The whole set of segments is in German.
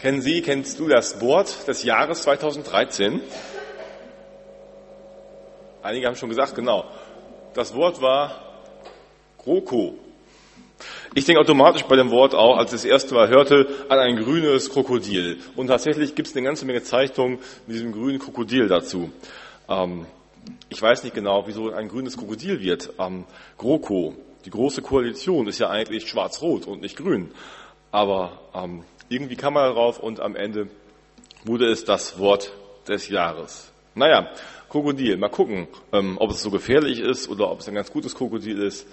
Kennen Sie, kennst du das Wort des Jahres 2013? Einige haben schon gesagt, genau. Das Wort war GroKo. Ich denke automatisch bei dem Wort auch, als ich das erste Mal hörte, an ein grünes Krokodil. Und tatsächlich gibt es eine ganze Menge Zeichnungen mit diesem grünen Krokodil dazu. Ähm, ich weiß nicht genau, wieso ein grünes Krokodil wird. Ähm, GroKo, die große Koalition, ist ja eigentlich schwarz-rot und nicht grün. Aber ähm, irgendwie kam man darauf und am Ende wurde es das Wort des Jahres. Naja, Krokodil, mal gucken, ähm, ob es so gefährlich ist oder ob es ein ganz gutes Krokodil ist.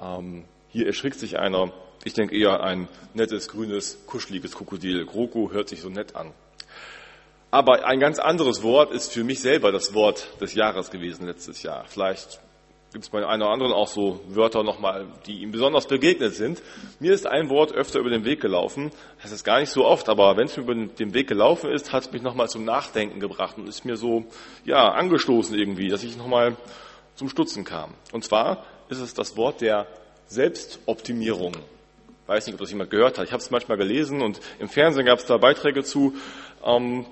Ähm, hier erschrickt sich einer. Ich denke eher ein nettes, grünes, kuscheliges Krokodil. Kroko hört sich so nett an. Aber ein ganz anderes Wort ist für mich selber das Wort des Jahres gewesen letztes Jahr. Vielleicht gibt es bei einem oder anderen auch so Wörter nochmal, die ihm besonders begegnet sind. Mir ist ein Wort öfter über den Weg gelaufen. Das ist gar nicht so oft, aber wenn es mir über den Weg gelaufen ist, hat es mich nochmal zum Nachdenken gebracht und ist mir so, ja, angestoßen irgendwie, dass ich nochmal zum Stutzen kam. Und zwar ist es das Wort der Selbstoptimierung. Ich weiß nicht, ob das jemand gehört hat. Ich habe es manchmal gelesen und im Fernsehen gab es da Beiträge zu. Ähm,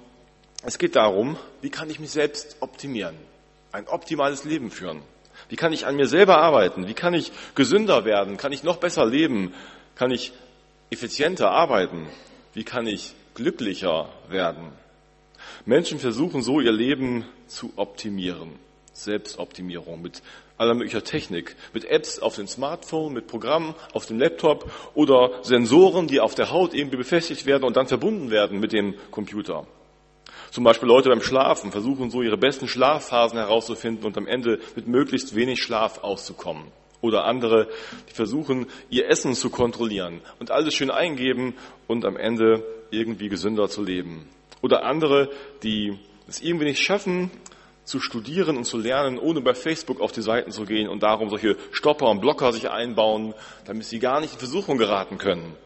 es geht darum, wie kann ich mich selbst optimieren, ein optimales Leben führen. Wie kann ich an mir selber arbeiten? Wie kann ich gesünder werden? Kann ich noch besser leben? Kann ich effizienter arbeiten? Wie kann ich glücklicher werden? Menschen versuchen so ihr Leben zu optimieren. Selbstoptimierung mit aller möglicher Technik, mit Apps auf dem Smartphone, mit Programmen auf dem Laptop oder Sensoren, die auf der Haut irgendwie befestigt werden und dann verbunden werden mit dem Computer. Zum Beispiel Leute beim Schlafen versuchen so ihre besten Schlafphasen herauszufinden und am Ende mit möglichst wenig Schlaf auszukommen. Oder andere, die versuchen, ihr Essen zu kontrollieren und alles schön eingeben und am Ende irgendwie gesünder zu leben. Oder andere, die es irgendwie nicht schaffen, zu studieren und zu lernen, ohne bei Facebook auf die Seiten zu gehen und darum solche Stopper und Blocker sich einbauen, damit sie gar nicht in Versuchung geraten können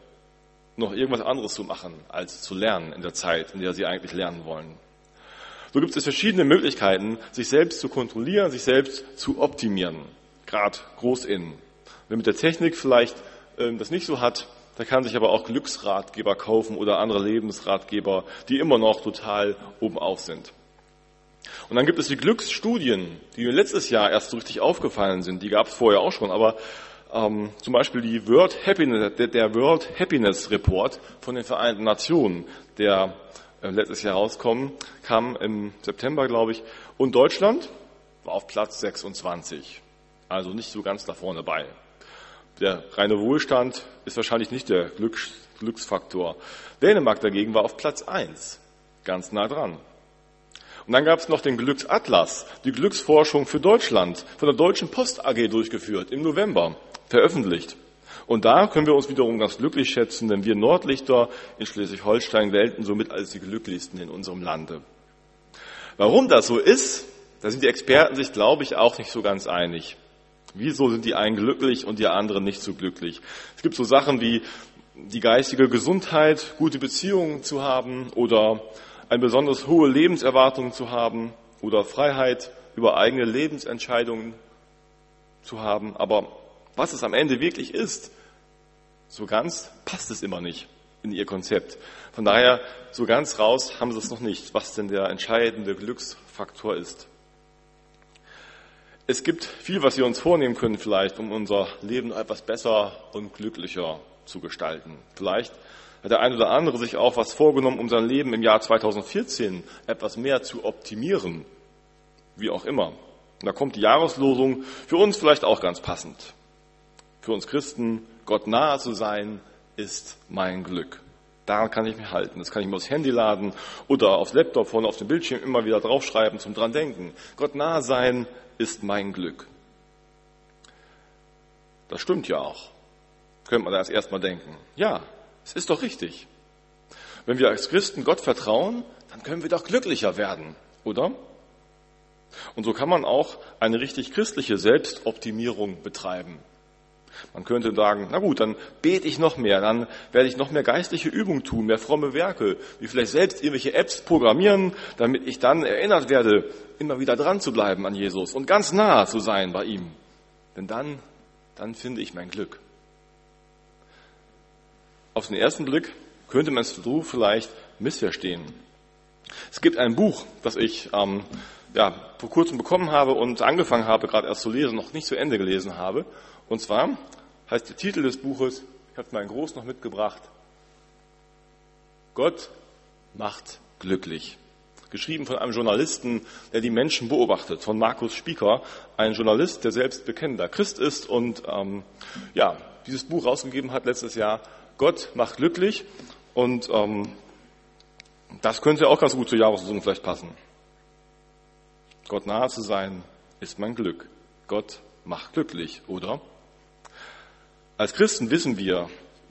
noch irgendwas anderes zu machen, als zu lernen in der Zeit, in der sie eigentlich lernen wollen. So gibt es verschiedene Möglichkeiten, sich selbst zu kontrollieren, sich selbst zu optimieren. Gerade groß in. Wer mit der Technik vielleicht äh, das nicht so hat, der kann sich aber auch Glücksratgeber kaufen oder andere Lebensratgeber, die immer noch total oben auf sind. Und dann gibt es die Glücksstudien, die mir letztes Jahr erst so richtig aufgefallen sind. Die gab es vorher auch schon, aber ähm, zum Beispiel die World Happiness, der, World Happiness Report von den Vereinten Nationen, der äh, letztes Jahr rauskommen, kam im September, glaube ich. Und Deutschland war auf Platz 26. Also nicht so ganz da vorne bei. Der reine Wohlstand ist wahrscheinlich nicht der Glücks, Glücksfaktor. Dänemark dagegen war auf Platz 1. Ganz nah dran. Und dann gab es noch den Glücksatlas, die Glücksforschung für Deutschland, von der Deutschen Post AG durchgeführt im November veröffentlicht. Und da können wir uns wiederum ganz glücklich schätzen, denn wir Nordlichter in Schleswig-Holstein gelten somit als die glücklichsten in unserem Lande. Warum das so ist, da sind die Experten sich, glaube ich, auch nicht so ganz einig. Wieso sind die einen glücklich und die anderen nicht so glücklich? Es gibt so Sachen wie die geistige Gesundheit, gute Beziehungen zu haben oder eine besonders hohe Lebenserwartung zu haben oder Freiheit über eigene Lebensentscheidungen zu haben. Aber was es am Ende wirklich ist, so ganz passt es immer nicht in ihr Konzept. Von daher, so ganz raus haben sie es noch nicht, was denn der entscheidende Glücksfaktor ist. Es gibt viel, was wir uns vornehmen können, vielleicht, um unser Leben etwas besser und glücklicher zu gestalten. Vielleicht hat der eine oder andere sich auch was vorgenommen, um sein Leben im Jahr 2014 etwas mehr zu optimieren. Wie auch immer. Und da kommt die Jahreslosung für uns vielleicht auch ganz passend für uns Christen, Gott nahe zu sein, ist mein Glück. Daran kann ich mich halten. Das kann ich mir aufs Handy laden oder aufs Laptop vorne auf dem Bildschirm immer wieder draufschreiben zum dran denken. Gott nahe sein ist mein Glück. Das stimmt ja auch. Könnte man da erst erstmal denken. Ja, es ist doch richtig. Wenn wir als Christen Gott vertrauen, dann können wir doch glücklicher werden, oder? Und so kann man auch eine richtig christliche Selbstoptimierung betreiben. Man könnte sagen, na gut, dann bete ich noch mehr, dann werde ich noch mehr geistliche Übungen tun, mehr fromme Werke, wie vielleicht selbst irgendwelche Apps programmieren, damit ich dann erinnert werde, immer wieder dran zu bleiben an Jesus und ganz nah zu sein bei ihm. Denn dann, dann finde ich mein Glück. Auf den ersten Blick könnte man es so vielleicht missverstehen. Es gibt ein Buch, das ich ähm, ja, vor kurzem bekommen habe und angefangen habe, gerade erst zu lesen, noch nicht zu Ende gelesen habe. Und zwar heißt der Titel des Buches, ich habe meinen Groß noch mitgebracht, Gott macht glücklich. Geschrieben von einem Journalisten, der die Menschen beobachtet, von Markus Spieker, ein Journalist, der selbst bekennender Christ ist und ähm, ja, dieses Buch rausgegeben hat letztes Jahr, Gott macht glücklich. Und ähm, das könnte auch ganz gut zur Jahreslosung vielleicht passen. Gott nahe zu sein ist mein Glück. Gott macht glücklich, oder? Als Christen wissen wir,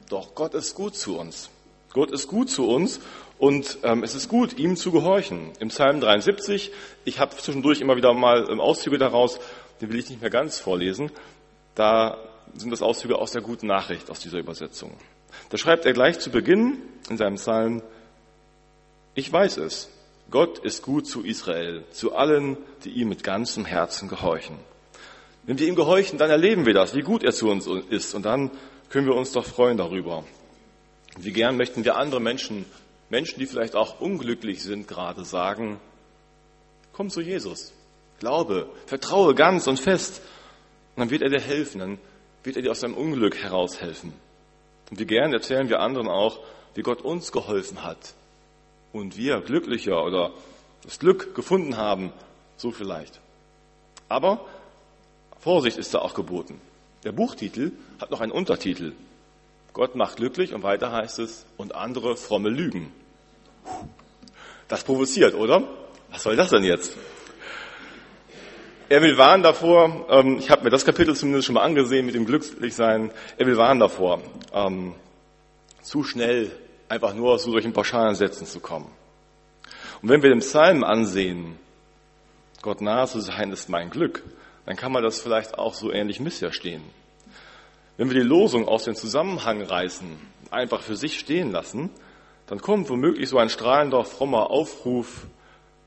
doch Gott ist gut zu uns. Gott ist gut zu uns und ähm, es ist gut, ihm zu gehorchen. Im Psalm 73, ich habe zwischendurch immer wieder mal ähm, Auszüge daraus, den will ich nicht mehr ganz vorlesen, da sind das Auszüge aus der guten Nachricht, aus dieser Übersetzung. Da schreibt er gleich zu Beginn in seinem Psalm, ich weiß es, Gott ist gut zu Israel, zu allen, die ihm mit ganzem Herzen gehorchen. Wenn wir ihm gehorchen, dann erleben wir das, wie gut er zu uns ist und dann können wir uns doch freuen darüber. Wie gern möchten wir andere Menschen, Menschen, die vielleicht auch unglücklich sind, gerade sagen, komm zu Jesus, glaube, vertraue ganz und fest, und dann wird er dir helfen, dann wird er dir aus deinem Unglück heraushelfen. Und wie gern erzählen wir anderen auch, wie Gott uns geholfen hat und wir glücklicher oder das Glück gefunden haben, so vielleicht. Aber Vorsicht ist da auch geboten. Der Buchtitel hat noch einen Untertitel. Gott macht glücklich und weiter heißt es, und andere fromme Lügen. Das provoziert, oder? Was soll das denn jetzt? Er will warnen davor, ähm, ich habe mir das Kapitel zumindest schon mal angesehen mit dem Glücklichsein, er will warnen davor, ähm, zu schnell einfach nur zu solchen pauschalen Sätzen zu kommen. Und wenn wir den Psalm ansehen, Gott nahe zu sein ist mein Glück, dann kann man das vielleicht auch so ähnlich missverstehen. Wenn wir die Losung aus dem Zusammenhang reißen, einfach für sich stehen lassen, dann kommt womöglich so ein strahlender, frommer Aufruf,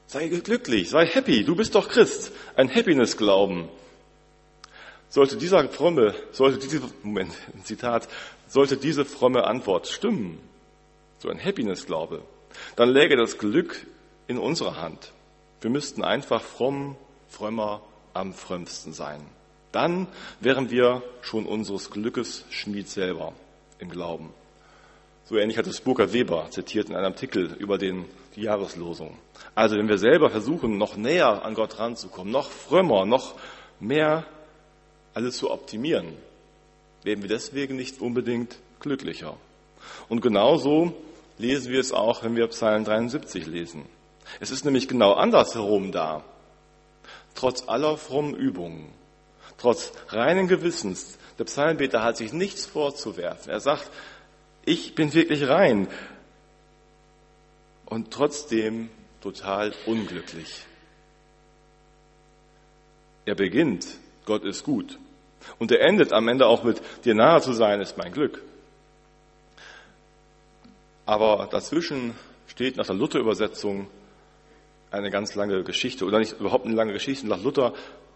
sei glücklich, sei happy, du bist doch Christ, ein Happiness-Glauben. Sollte dieser fromme, sollte diese, Moment, Zitat, sollte diese fromme Antwort stimmen, so ein Happiness-Glaube, dann läge das Glück in unserer Hand. Wir müssten einfach fromm, frömmer, am frömmsten sein. Dann wären wir schon unseres Glückes Schmied selber im Glauben. So ähnlich hat es Burkhard Weber zitiert in einem Artikel über den, die Jahreslosung. Also wenn wir selber versuchen, noch näher an Gott ranzukommen, noch frömmer, noch mehr alles zu optimieren, werden wir deswegen nicht unbedingt glücklicher. Und genauso lesen wir es auch, wenn wir Psalm 73 lesen. Es ist nämlich genau andersherum da. Trotz aller frommen Übungen, trotz reinen Gewissens, der Psalmbeter hat sich nichts vorzuwerfen. Er sagt, ich bin wirklich rein und trotzdem total unglücklich. Er beginnt, Gott ist gut. Und er endet am Ende auch mit, dir nahe zu sein ist mein Glück. Aber dazwischen steht nach der Luther-Übersetzung eine ganz lange Geschichte oder nicht überhaupt eine lange Geschichte. Nach Luther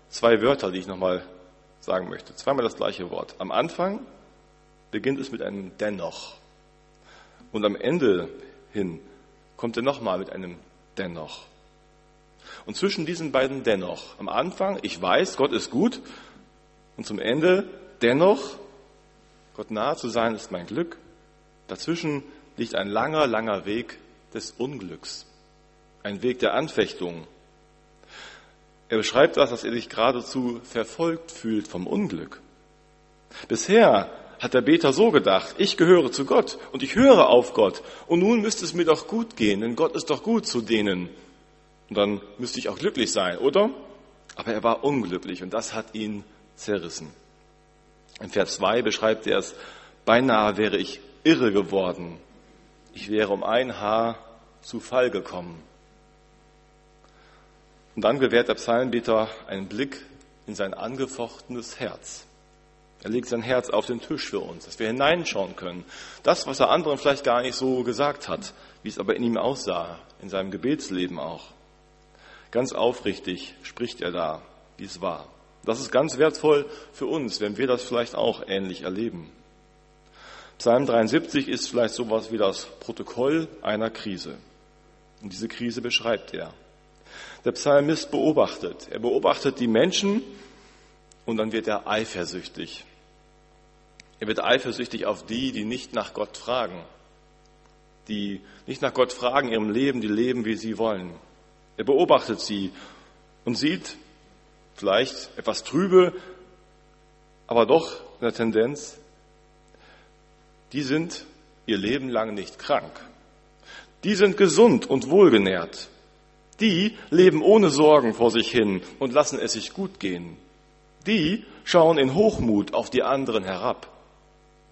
zwei Wörter, die ich nochmal sagen möchte. Zweimal das gleiche Wort. Am Anfang beginnt es mit einem Dennoch. Und am Ende hin kommt er nochmal mit einem Dennoch. Und zwischen diesen beiden Dennoch, am Anfang, ich weiß, Gott ist gut, und zum Ende, dennoch, Gott nahe zu sein, ist mein Glück. Dazwischen liegt ein langer, langer Weg des Unglücks, ein Weg der Anfechtung. Er beschreibt das, dass er sich geradezu verfolgt fühlt vom Unglück. Bisher hat der Beter so gedacht, ich gehöre zu Gott und ich höre auf Gott und nun müsste es mir doch gut gehen, denn Gott ist doch gut zu denen. Und dann müsste ich auch glücklich sein, oder? Aber er war unglücklich und das hat ihn zerrissen. In Vers 2 beschreibt er es, beinahe wäre ich irre geworden ich wäre um ein Haar zu Fall gekommen. Und dann gewährt der Psalmbeter einen Blick in sein angefochtenes Herz. Er legt sein Herz auf den Tisch für uns, dass wir hineinschauen können. Das, was er anderen vielleicht gar nicht so gesagt hat, wie es aber in ihm aussah, in seinem Gebetsleben auch. Ganz aufrichtig spricht er da, wie es war. Das ist ganz wertvoll für uns, wenn wir das vielleicht auch ähnlich erleben. Psalm 73 ist vielleicht sowas wie das Protokoll einer Krise. Und diese Krise beschreibt er. Der Psalmist beobachtet. Er beobachtet die Menschen und dann wird er eifersüchtig. Er wird eifersüchtig auf die, die nicht nach Gott fragen, die nicht nach Gott fragen ihrem Leben, die leben, wie sie wollen. Er beobachtet sie und sieht vielleicht etwas trübe, aber doch in der Tendenz, die sind ihr Leben lang nicht krank. Die sind gesund und wohlgenährt. Die leben ohne Sorgen vor sich hin und lassen es sich gut gehen. Die schauen in Hochmut auf die anderen herab.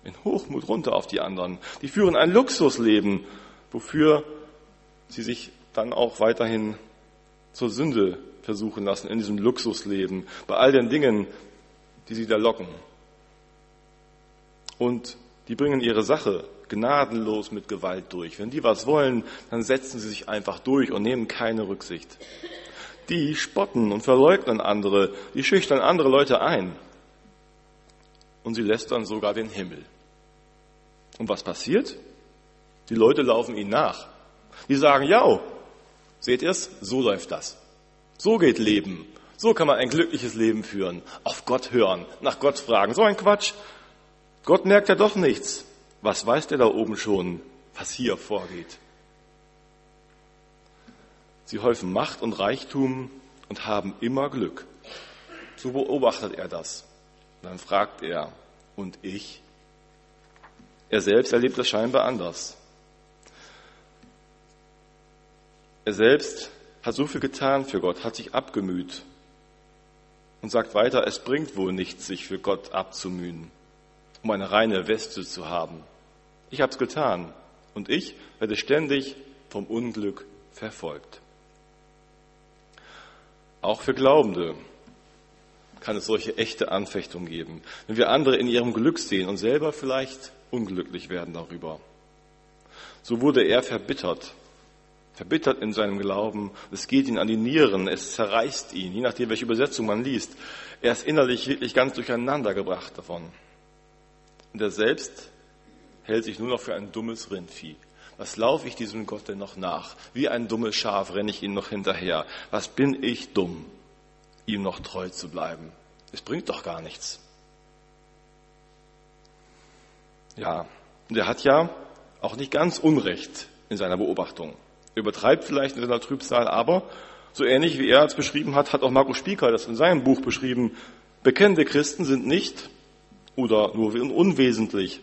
In Hochmut runter auf die anderen. Die führen ein Luxusleben, wofür sie sich dann auch weiterhin zur Sünde versuchen lassen in diesem Luxusleben, bei all den Dingen, die sie da locken. Und die bringen ihre Sache gnadenlos mit Gewalt durch. Wenn die was wollen, dann setzen sie sich einfach durch und nehmen keine Rücksicht. Die spotten und verleugnen andere, die schüchtern andere Leute ein. Und sie lästern sogar den Himmel. Und was passiert? Die Leute laufen ihnen nach. Die sagen, ja, seht ihr's? So läuft das. So geht Leben. So kann man ein glückliches Leben führen. Auf Gott hören, nach Gott fragen. So ein Quatsch. Gott merkt ja doch nichts. Was weiß der da oben schon, was hier vorgeht? Sie häufen Macht und Reichtum und haben immer Glück. So beobachtet er das. Dann fragt er, und ich? Er selbst erlebt das scheinbar anders. Er selbst hat so viel getan für Gott, hat sich abgemüht und sagt weiter, es bringt wohl nichts, sich für Gott abzumühen um eine reine Weste zu haben. Ich habe es getan und ich werde ständig vom Unglück verfolgt. Auch für Glaubende kann es solche echte Anfechtung geben, wenn wir andere in ihrem Glück sehen und selber vielleicht unglücklich werden darüber. So wurde er verbittert, verbittert in seinem Glauben. Es geht ihn an die Nieren, es zerreißt ihn, je nachdem, welche Übersetzung man liest. Er ist innerlich wirklich ganz durcheinander gebracht davon. Und er selbst hält sich nur noch für ein dummes Rindvieh. Was laufe ich diesem Gott denn noch nach? Wie ein dummes Schaf renne ich ihm noch hinterher. Was bin ich dumm, ihm noch treu zu bleiben? Es bringt doch gar nichts. Ja, und er hat ja auch nicht ganz Unrecht in seiner Beobachtung. Er übertreibt vielleicht in seiner Trübsal, aber so ähnlich wie er es beschrieben hat, hat auch Markus Spieker das in seinem Buch beschrieben. Bekennende Christen sind nicht oder nur unwesentlich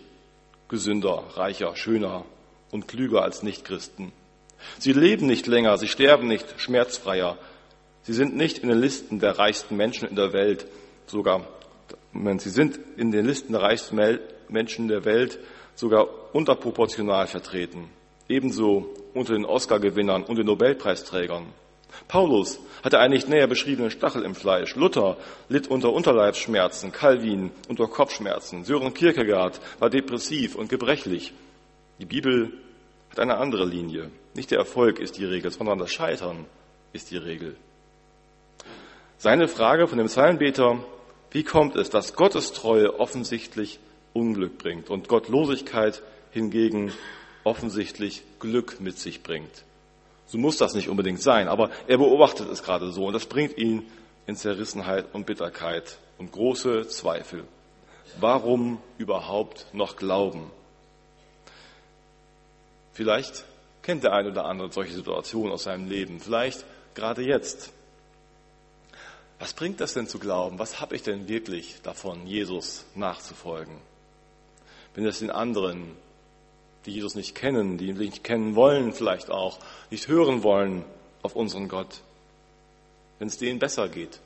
gesünder, reicher, schöner und klüger als Nichtchristen. Sie leben nicht länger, sie sterben nicht schmerzfreier. Sie sind nicht in den Listen der reichsten Menschen in der Welt, sogar, sie sind in den Listen der reichsten Menschen der Welt sogar unterproportional vertreten. Ebenso unter den Oscar-Gewinnern und den Nobelpreisträgern. Paulus hatte einen nicht näher beschriebenen Stachel im Fleisch. Luther litt unter Unterleibsschmerzen, Calvin unter Kopfschmerzen. Sören Kierkegaard war depressiv und gebrechlich. Die Bibel hat eine andere Linie. Nicht der Erfolg ist die Regel, sondern das Scheitern ist die Regel. Seine Frage von dem Zeilenbeter, wie kommt es, dass Gottes Treue offensichtlich Unglück bringt und Gottlosigkeit hingegen offensichtlich Glück mit sich bringt? So muss das nicht unbedingt sein, aber er beobachtet es gerade so und das bringt ihn in Zerrissenheit und Bitterkeit und große Zweifel. Warum überhaupt noch glauben? Vielleicht kennt der eine oder andere solche Situationen aus seinem Leben, vielleicht gerade jetzt. Was bringt das denn zu glauben? Was habe ich denn wirklich davon, Jesus nachzufolgen? Wenn es den anderen die Jesus nicht kennen, die ihn nicht kennen wollen vielleicht auch, nicht hören wollen auf unseren Gott, wenn es denen besser geht.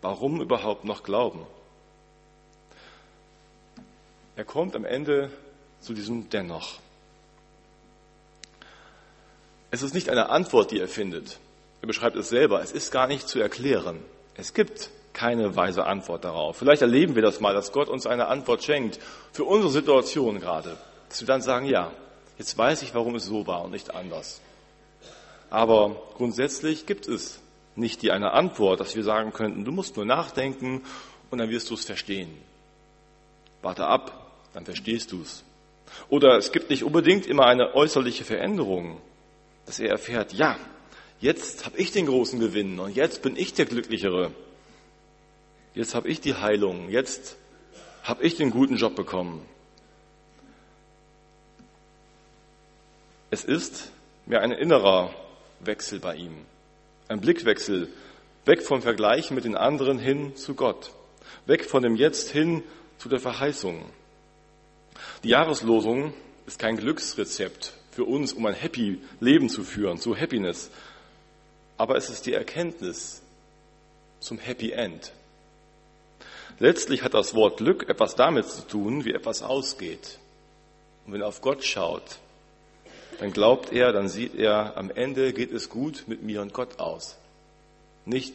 Warum überhaupt noch glauben? Er kommt am Ende zu diesem Dennoch. Es ist nicht eine Antwort, die er findet. Er beschreibt es selber. Es ist gar nicht zu erklären. Es gibt keine weise Antwort darauf. Vielleicht erleben wir das mal, dass Gott uns eine Antwort schenkt für unsere Situation gerade dass wir dann sagen, ja, jetzt weiß ich, warum es so war und nicht anders. Aber grundsätzlich gibt es nicht die eine Antwort, dass wir sagen könnten, du musst nur nachdenken und dann wirst du es verstehen. Warte ab, dann verstehst du's. Oder es gibt nicht unbedingt immer eine äußerliche Veränderung, dass er erfährt, ja, jetzt habe ich den großen Gewinn und jetzt bin ich der Glücklichere. Jetzt habe ich die Heilung, jetzt habe ich den guten Job bekommen. Es ist mehr ein innerer Wechsel bei ihm, ein Blickwechsel, weg vom Vergleich mit den anderen hin zu Gott, weg von dem Jetzt hin zu der Verheißung. Die Jahreslosung ist kein Glücksrezept für uns, um ein happy Leben zu führen, zu Happiness, aber es ist die Erkenntnis zum Happy End. Letztlich hat das Wort Glück etwas damit zu tun, wie etwas ausgeht. Und wenn er auf Gott schaut, dann glaubt er, dann sieht er, am Ende geht es gut mit mir und Gott aus. Nicht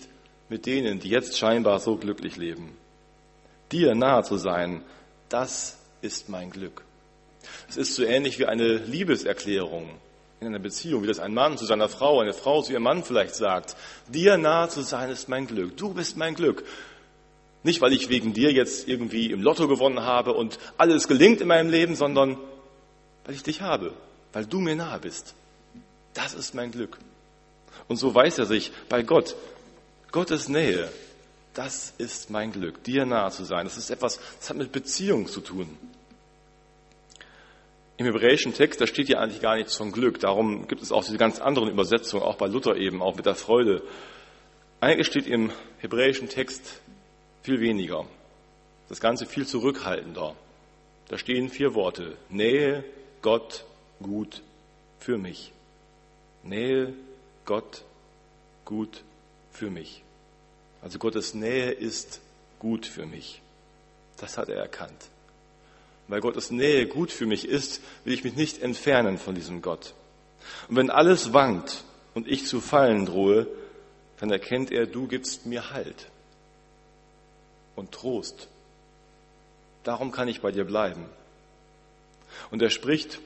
mit denen, die jetzt scheinbar so glücklich leben. Dir nahe zu sein, das ist mein Glück. Es ist so ähnlich wie eine Liebeserklärung in einer Beziehung, wie das ein Mann zu seiner Frau, eine Frau zu ihrem Mann vielleicht sagt. Dir nahe zu sein ist mein Glück. Du bist mein Glück. Nicht, weil ich wegen dir jetzt irgendwie im Lotto gewonnen habe und alles gelingt in meinem Leben, sondern weil ich dich habe, weil du mir nahe bist. Das ist mein Glück. Und so weiß er sich bei Gott. Gottes Nähe, das ist mein Glück, dir nahe zu sein. Das ist etwas, das hat mit Beziehung zu tun. Im hebräischen Text, da steht ja eigentlich gar nichts von Glück. Darum gibt es auch diese ganz anderen Übersetzungen, auch bei Luther eben, auch mit der Freude. Eigentlich steht im hebräischen Text viel weniger. Das Ganze viel zurückhaltender. Da stehen vier Worte. Nähe, Gott, gut für mich. Nähe, Gott, gut für mich. Also Gottes Nähe ist gut für mich. Das hat er erkannt. Weil Gottes Nähe gut für mich ist, will ich mich nicht entfernen von diesem Gott. Und wenn alles wankt und ich zu fallen drohe, dann erkennt er, du gibst mir Halt und Trost. Darum kann ich bei dir bleiben. Und er spricht,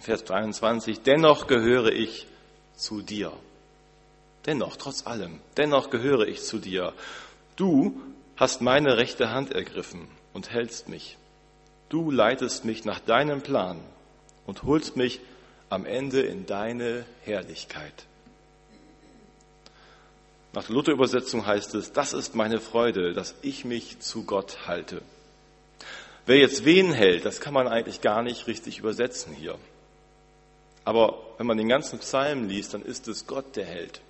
Vers 23, dennoch gehöre ich zu dir. Dennoch, trotz allem, dennoch gehöre ich zu dir. Du hast meine rechte Hand ergriffen und hältst mich. Du leitest mich nach deinem Plan und holst mich am Ende in deine Herrlichkeit. Nach der Luther-Übersetzung heißt es, das ist meine Freude, dass ich mich zu Gott halte. Wer jetzt wen hält, das kann man eigentlich gar nicht richtig übersetzen hier. Aber wenn man den ganzen Psalm liest, dann ist es Gott, der hält.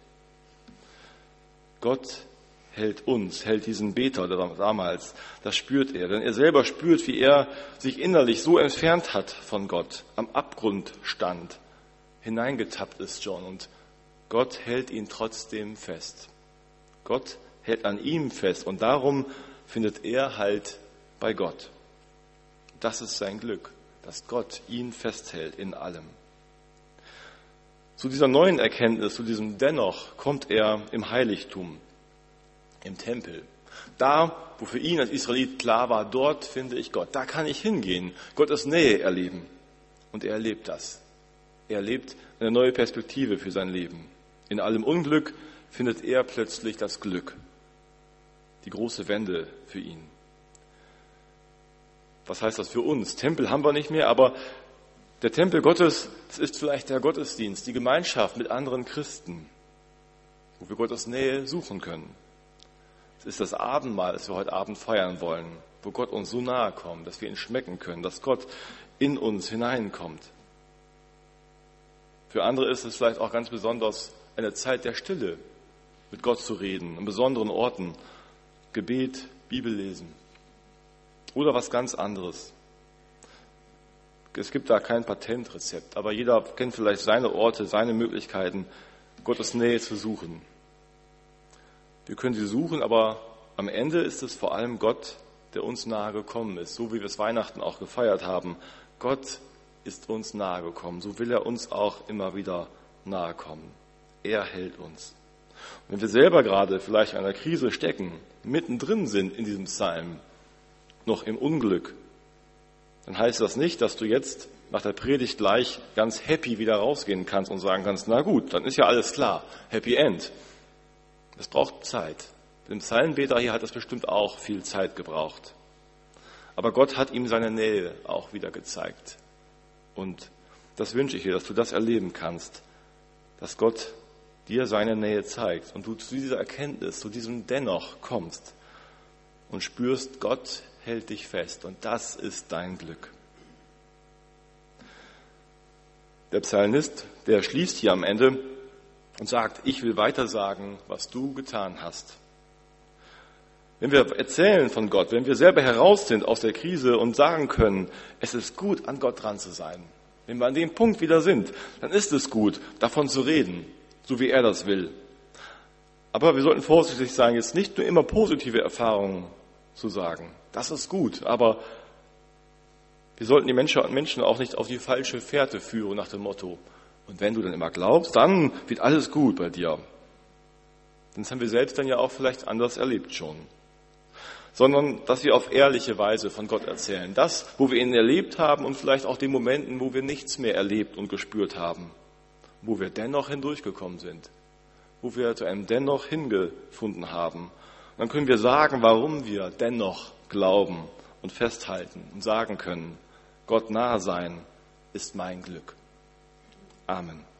Gott hält uns, hält diesen Beter damals. Das spürt er, denn er selber spürt, wie er sich innerlich so entfernt hat von Gott, am Abgrund stand, hineingetappt ist John und Gott hält ihn trotzdem fest. Gott hält an ihm fest und darum findet er Halt bei Gott. Das ist sein Glück, dass Gott ihn festhält in allem. Zu dieser neuen Erkenntnis, zu diesem Dennoch kommt er im Heiligtum, im Tempel. Da, wo für ihn als Israelit klar war, dort finde ich Gott. Da kann ich hingehen, Gottes Nähe erleben. Und er erlebt das. Er erlebt eine neue Perspektive für sein Leben. In allem Unglück, findet er plötzlich das Glück, die große Wende für ihn. Was heißt das für uns? Tempel haben wir nicht mehr, aber der Tempel Gottes, das ist vielleicht der Gottesdienst, die Gemeinschaft mit anderen Christen, wo wir Gottes Nähe suchen können. Es ist das Abendmahl, das wir heute Abend feiern wollen, wo Gott uns so nahe kommt, dass wir ihn schmecken können, dass Gott in uns hineinkommt. Für andere ist es vielleicht auch ganz besonders eine Zeit der Stille, mit Gott zu reden, an besonderen Orten, Gebet, Bibel lesen oder was ganz anderes. Es gibt da kein Patentrezept, aber jeder kennt vielleicht seine Orte, seine Möglichkeiten, Gottes Nähe zu suchen. Wir können sie suchen, aber am Ende ist es vor allem Gott, der uns nahe gekommen ist, so wie wir es Weihnachten auch gefeiert haben. Gott ist uns nahe gekommen, so will er uns auch immer wieder nahe kommen. Er hält uns. Wenn wir selber gerade vielleicht in einer Krise stecken, mittendrin sind in diesem Psalm, noch im Unglück, dann heißt das nicht, dass du jetzt nach der Predigt gleich ganz happy wieder rausgehen kannst und sagen kannst, na gut, dann ist ja alles klar, Happy End. Das braucht Zeit. Dem Psalmbeter hier hat das bestimmt auch viel Zeit gebraucht. Aber Gott hat ihm seine Nähe auch wieder gezeigt. Und das wünsche ich dir, dass du das erleben kannst, dass Gott dir seine Nähe zeigt und du zu dieser Erkenntnis, zu diesem Dennoch kommst und spürst, Gott hält dich fest und das ist dein Glück. Der Psalmist, der schließt hier am Ende und sagt, ich will weiter sagen, was du getan hast. Wenn wir erzählen von Gott, wenn wir selber heraus sind aus der Krise und sagen können, es ist gut, an Gott dran zu sein, wenn wir an dem Punkt wieder sind, dann ist es gut, davon zu reden, so wie er das will. Aber wir sollten vorsichtig sein, jetzt nicht nur immer positive Erfahrungen zu sagen. Das ist gut, aber wir sollten die Menschen auch nicht auf die falsche Fährte führen nach dem Motto, und wenn du dann immer glaubst, dann wird alles gut bei dir. Das haben wir selbst dann ja auch vielleicht anders erlebt schon. Sondern, dass wir auf ehrliche Weise von Gott erzählen. Das, wo wir ihn erlebt haben und vielleicht auch den Momenten, wo wir nichts mehr erlebt und gespürt haben. Wo wir dennoch hindurchgekommen sind. Wo wir zu einem dennoch hingefunden haben. Und dann können wir sagen, warum wir dennoch glauben und festhalten und sagen können, Gott nahe sein ist mein Glück. Amen.